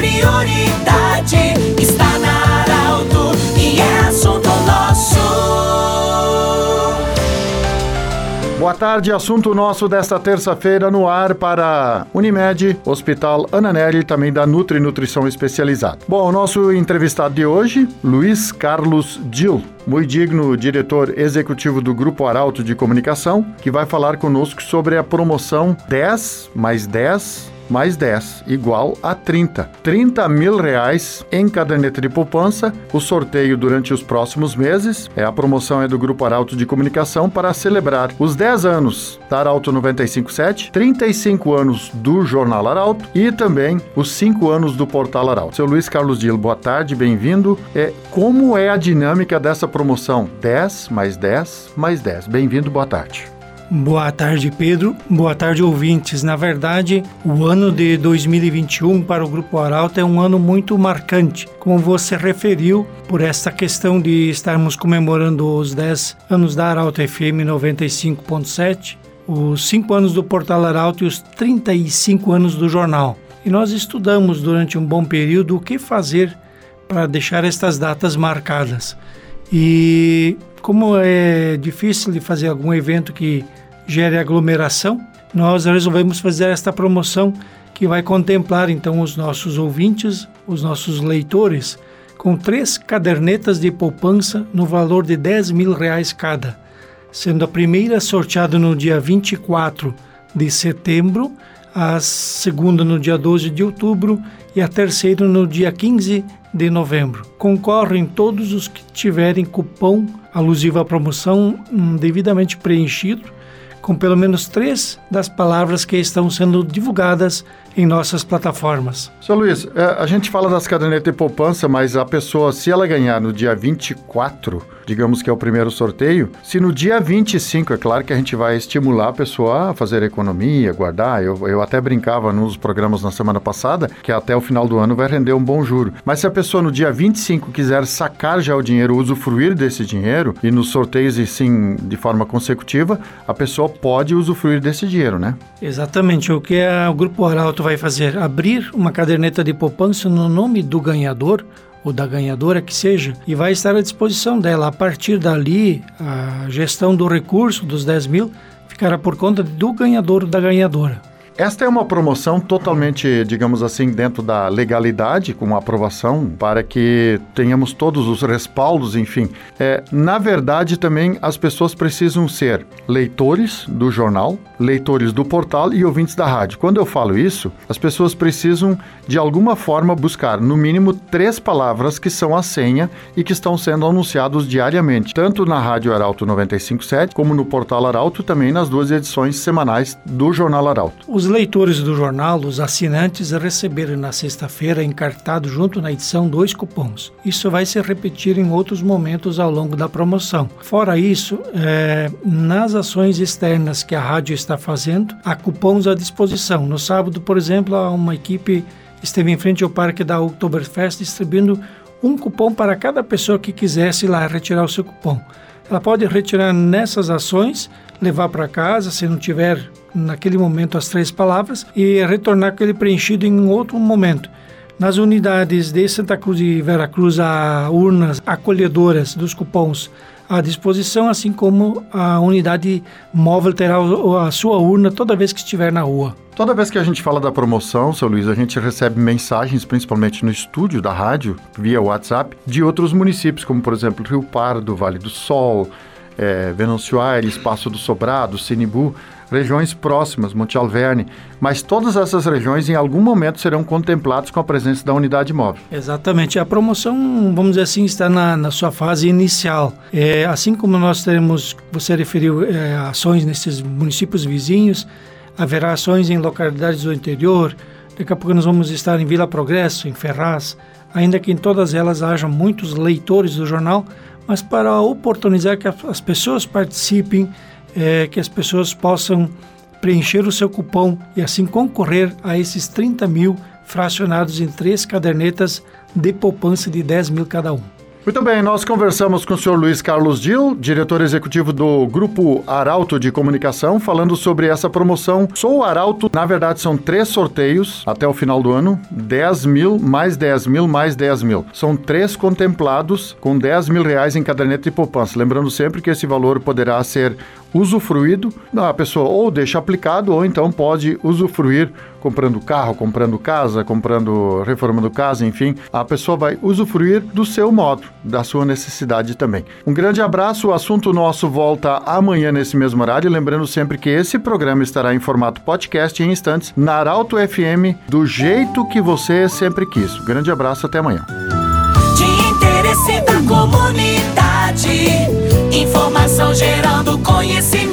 prioridade está na Arauto e é assunto nosso. Boa tarde, assunto nosso desta terça-feira no ar para Unimed, Hospital Ananelli também da Nutri Nutrição Especializada. Bom, o nosso entrevistado de hoje, Luiz Carlos Dil, muito digno diretor executivo do Grupo Arauto de Comunicação, que vai falar conosco sobre a promoção 10 mais 10 mais 10, igual a 30. 30 mil reais em caderneta de poupança. O sorteio durante os próximos meses. É a promoção é do Grupo Arauto de Comunicação para celebrar os 10 anos da Arauto 957, 35 anos do Jornal Arauto e também os 5 anos do Portal Arauto. Seu Luiz Carlos Dilo, boa tarde, bem-vindo. É, como é a dinâmica dessa promoção? 10 mais 10 mais 10. Bem-vindo, boa tarde. Boa tarde, Pedro. Boa tarde, ouvintes. Na verdade, o ano de 2021 para o Grupo Arauto é um ano muito marcante, como você referiu, por esta questão de estarmos comemorando os 10 anos da Arauto FM 95.7, os 5 anos do Portal Arauto e os 35 anos do jornal. E nós estudamos durante um bom período o que fazer para deixar estas datas marcadas. E como é difícil de fazer algum evento que gere aglomeração, nós resolvemos fazer esta promoção que vai contemplar então os nossos ouvintes, os nossos leitores, com três cadernetas de poupança no valor de 10 mil reais cada, sendo a primeira sorteada no dia 24 de setembro, a segunda no dia 12 de outubro e a terceira no dia 15 de novembro. Concorrem todos os que tiverem cupom alusivo à promoção hum, devidamente preenchido com pelo menos três das palavras que estão sendo divulgadas em nossas plataformas. Seu Luiz, é, a gente fala das cadernetas de poupança, mas a pessoa, se ela ganhar no dia 24, digamos que é o primeiro sorteio, se no dia 25, é claro que a gente vai estimular a pessoa a fazer economia, guardar. Eu, eu até brincava nos programas na semana passada que até o final do ano vai render um bom juro. Mas se a pessoa no dia 25 quiser sacar já o dinheiro, usufruir desse dinheiro, e nos sorteios e sim de forma consecutiva, a pessoa pode usufruir desse dinheiro, né? Exatamente. O que o Grupo Arauto vai fazer? Abrir uma caderneta de poupança no nome do ganhador ou da ganhadora que seja, e vai estar à disposição dela. A partir dali, a gestão do recurso dos 10 mil ficará por conta do ganhador ou da ganhadora. Esta é uma promoção totalmente, digamos assim, dentro da legalidade, com aprovação, para que tenhamos todos os respaldos, enfim. É, na verdade, também as pessoas precisam ser leitores do jornal, leitores do portal e ouvintes da rádio. Quando eu falo isso, as pessoas precisam, de alguma forma, buscar, no mínimo, três palavras que são a senha e que estão sendo anunciados diariamente, tanto na Rádio Arauto 957, como no portal Arauto, também nas duas edições semanais do Jornal Arauto. Os leitores do jornal, os assinantes, receberam na sexta-feira encartado junto na edição dois cupons. Isso vai se repetir em outros momentos ao longo da promoção. Fora isso, é, nas ações externas que a rádio está fazendo, há cupons à disposição. No sábado, por exemplo, uma equipe esteve em frente ao parque da Oktoberfest distribuindo um cupom para cada pessoa que quisesse ir lá retirar o seu cupom. Ela pode retirar nessas ações, levar para casa, se não tiver naquele momento as três palavras, e retornar com ele preenchido em outro momento. Nas unidades de Santa Cruz e Veracruz, há urnas acolhedoras dos cupons à disposição, assim como a unidade móvel terá a sua urna toda vez que estiver na rua. Toda vez que a gente fala da promoção, seu Luiz, a gente recebe mensagens, principalmente no estúdio da rádio, via WhatsApp, de outros municípios, como por exemplo Rio Pardo, Vale do Sol, é, Venâncio Aires, Passo do Sobrado, Sinibu, regiões próximas, Monte Alverne, mas todas essas regiões em algum momento serão contempladas com a presença da unidade móvel. Exatamente. A promoção, vamos dizer assim, está na, na sua fase inicial. É, assim como nós teremos, você referiu, é, ações nesses municípios vizinhos, haverá ações em localidades do interior, daqui a pouco nós vamos estar em Vila Progresso, em Ferraz, ainda que em todas elas haja muitos leitores do jornal, mas para oportunizar que as pessoas participem, é, que as pessoas possam preencher o seu cupom e assim concorrer a esses 30 mil fracionados em três cadernetas de poupança de 10 mil cada um. Muito bem, nós conversamos com o senhor Luiz Carlos Dil, diretor executivo do Grupo Arauto de Comunicação, falando sobre essa promoção Sou Arauto. Na verdade, são três sorteios até o final do ano: 10 mil, mais 10 mil, mais 10 mil. São três contemplados com 10 mil reais em caderneta de poupança. Lembrando sempre que esse valor poderá ser usufruído, a pessoa ou deixa aplicado ou então pode usufruir comprando carro, comprando casa, comprando, reformando casa, enfim, a pessoa vai usufruir do seu modo, da sua necessidade também. Um grande abraço, o assunto nosso volta amanhã nesse mesmo horário, lembrando sempre que esse programa estará em formato podcast em instantes na Arauto FM, do jeito que você sempre quis. Um grande abraço, até amanhã. De interesse da comunidade, informação gerando conhecimento.